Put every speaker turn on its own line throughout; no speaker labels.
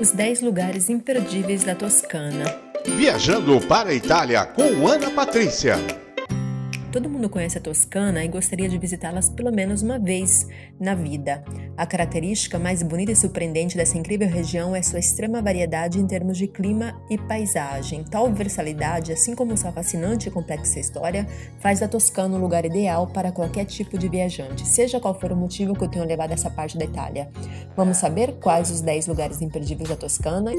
Os 10 lugares imperdíveis da Toscana.
Viajando para a Itália com Ana Patrícia.
Todo mundo conhece a Toscana e gostaria de visitá-las pelo menos uma vez na vida. A característica mais bonita e surpreendente dessa incrível região é sua extrema variedade em termos de clima e paisagem. Tal versalidade, assim como sua fascinante e complexa história, faz da Toscana um lugar ideal para qualquer tipo de viajante, seja qual for o motivo que eu tenho levado essa parte da Itália. Vamos saber quais os 10 lugares imperdíveis da Toscana?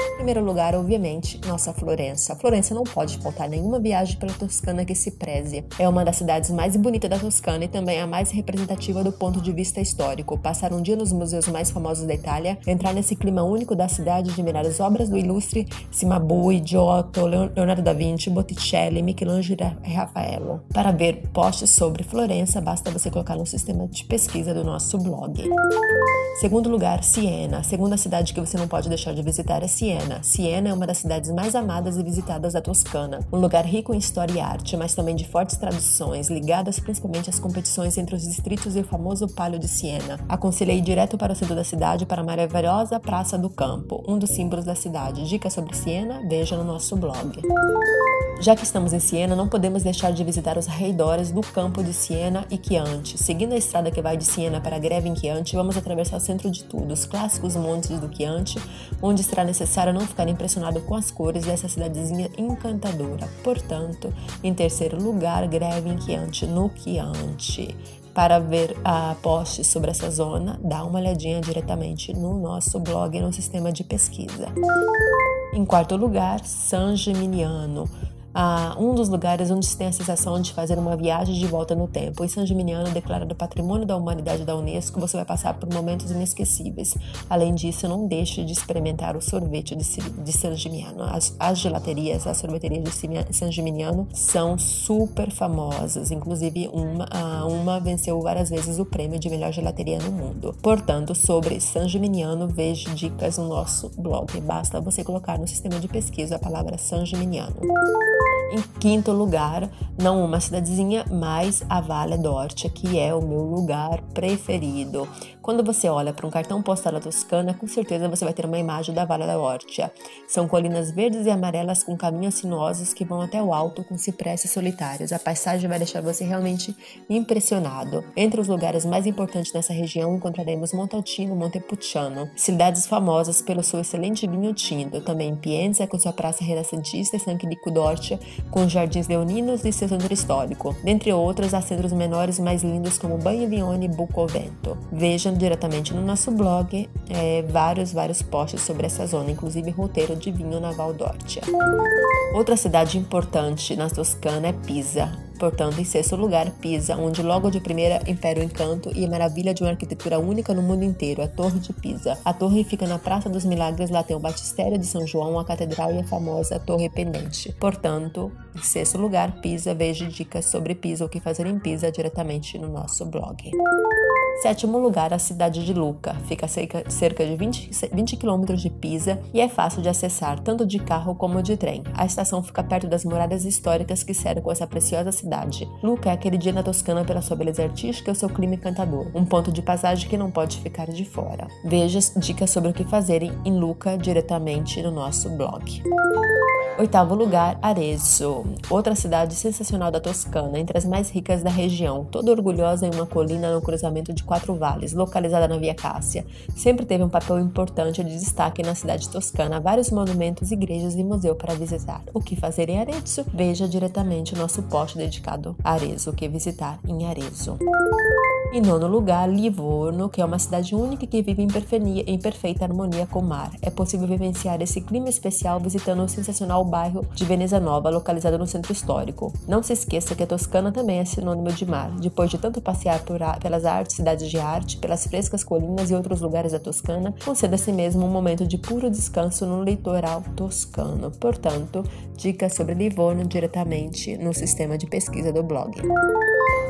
Em primeiro lugar, obviamente, nossa Florença. Florença não pode faltar nenhuma viagem pela Toscana que se preze. É uma das cidades mais bonitas da Toscana e também a mais representativa do ponto de vista histórico. Passar um dia nos museus mais famosos da Itália, entrar nesse clima único da cidade, admirar as obras do ilustre Cimabue, Giotto, Leonardo da Vinci, Botticelli, Michelangelo e Raffaello. Para ver posts sobre Florença, basta você colocar no sistema de pesquisa do nosso blog. Segundo lugar, Siena. A segunda cidade que você não pode deixar de visitar é Siena. Siena é uma das cidades mais amadas e visitadas da Toscana, um lugar rico em história e arte, mas também de fortes tradições, ligadas principalmente às competições entre os distritos e o famoso Palio de Siena. Aconselhei ir direto para o centro da cidade para a maravilhosa Praça do Campo, um dos símbolos da cidade. Dicas sobre Siena? Veja no nosso blog. Já que estamos em Siena, não podemos deixar de visitar os arredores do campo de Siena e Chianti. Seguindo a estrada que vai de Siena para Greve em Chianti, vamos atravessar o centro de tudo, os clássicos montes do Chianti, onde será necessário não ficar impressionado com as cores dessa cidadezinha encantadora. Portanto, em terceiro lugar, Greve em Chianti, no Chianti. Para ver a post sobre essa zona, dá uma olhadinha diretamente no nosso blog no sistema de pesquisa. Em quarto lugar, San Gimignano a um dos lugares onde se tem a sensação de fazer uma viagem de volta no tempo. Em San Gimignano, declarado Patrimônio da Humanidade da Unesco, você vai passar por momentos inesquecíveis. Além disso, não deixe de experimentar o sorvete de, San Gimignano. As, as gelaterias, as sorveterias de San Gimignano são super famosas. Inclusive, uma, uma venceu várias vezes o prêmio de melhor gelateria no mundo. Portanto, sobre San Gimignano, veja dicas no nosso blog. Basta você colocar no sistema de pesquisa a palavra San Gimignano. Em quinto lugar, não uma cidadezinha, mas a Vale d'Orcia, que é o meu lugar preferido. Quando você olha para um cartão postal da Toscana, com certeza você vai ter uma imagem da Vale d'Orcia. São colinas verdes e amarelas com caminhos sinuosos que vão até o alto com cipresses solitários. A paisagem vai deixar você realmente impressionado. Entre os lugares mais importantes nessa região encontraremos Montaltino Montepulciano, cidades famosas pelo seu excelente vinho tinto. Também Pienza, com sua praça renascentista e San Chirico d'Orcia, com jardins leoninos e seu centro histórico. Dentre outros, há centros menores mais lindos como Bagnavione e Bucovento. Vejam diretamente no nosso blog é, vários, vários posts sobre essa zona, inclusive roteiro de vinho na Valdortia. Outra cidade importante na Toscana é Pisa. Portanto, em sexto lugar, Pisa, onde logo de primeira impera o encanto e a maravilha de uma arquitetura única no mundo inteiro, a Torre de Pisa. A torre fica na Praça dos Milagres, lá tem o Batistério de São João, a catedral e a famosa Torre Pendente. Portanto, em sexto lugar, Pisa, veja dicas sobre Pisa, o que fazer em Pisa diretamente no nosso blog. Sétimo lugar, a cidade de Luca. Fica a cerca de 20, 20 quilômetros de Pisa e é fácil de acessar, tanto de carro como de trem. A estação fica perto das muralhas históricas que cercam essa preciosa cidade. Luca é aquele dia na Toscana pela sua beleza artística e o seu clima encantador, um ponto de passagem que não pode ficar de fora. Veja dicas sobre o que fazer em Luca diretamente no nosso blog. Oitavo lugar, Arezzo, outra cidade sensacional da Toscana, entre as mais ricas da região, toda orgulhosa em uma colina no cruzamento de quatro vales, localizada na Via Cássia. Sempre teve um papel importante de destaque na cidade toscana, vários monumentos, igrejas e museu para visitar. O que fazer em Arezzo? Veja diretamente o nosso post dedicado a Arezzo, o que visitar em Arezzo. Em nono lugar, Livorno, que é uma cidade única que vive em, perfeita harmonia com o mar. É possível vivenciar esse clima especial visitando o sensacional bairro de Veneza Nova, localizado no centro histórico. Não se esqueça que a Toscana também é sinônimo de mar. Depois de tanto passear por, pelas artes, cidades de arte, pelas frescas colinas e outros lugares da Toscana, conceda a si mesmo um momento de puro descanso no litoral toscano. Portanto, dicas sobre Livorno diretamente no sistema de pesquisa do blog.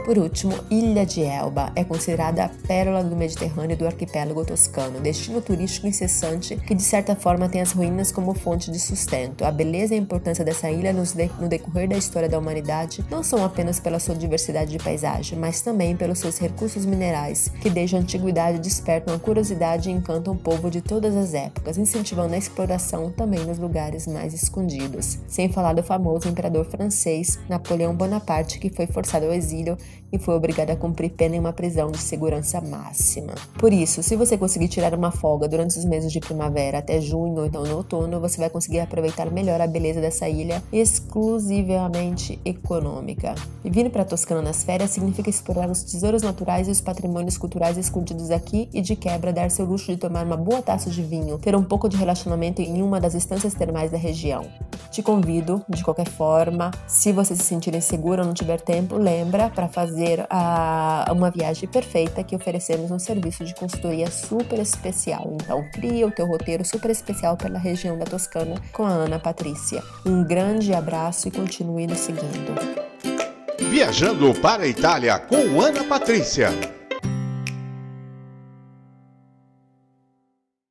Por último, Ilha de Elba é considerada a pérola do Mediterrâneo e do arquipélago toscano, destino turístico incessante que de certa forma tem as ruínas como fonte de sustento. A beleza e a importância dessa ilha no decorrer da história da humanidade não são apenas pela sua diversidade de paisagem, mas também pelos seus recursos minerais, que desde a antiguidade despertam a curiosidade e encantam o povo de todas as épocas, incentivando a exploração também nos lugares mais escondidos. Sem falar do famoso imperador francês Napoleão Bonaparte, que foi forçado ao exílio e foi obrigado a cumprir pena em uma prisão de segurança máxima. Por isso, se você conseguir tirar uma folga durante os meses de primavera até junho ou então no outono, você vai conseguir aproveitar melhor a beleza dessa ilha exclusivamente econômica. E vindo para Toscana nas férias significa explorar os tesouros naturais e os patrimônios culturais escondidos aqui e de quebra dar seu luxo de tomar uma boa taça de vinho, ter um pouco de relacionamento em uma das estâncias termais da região. Te convido, de qualquer forma, se você se sentir inseguro ou não tiver tempo, lembra para fazer a, uma viagem perfeita que oferecemos um serviço de consultoria super especial. Então, cria o teu roteiro super especial pela região da Toscana com a Ana Patrícia. Um grande abraço e continue nos seguindo.
Viajando para a Itália com Ana Patrícia.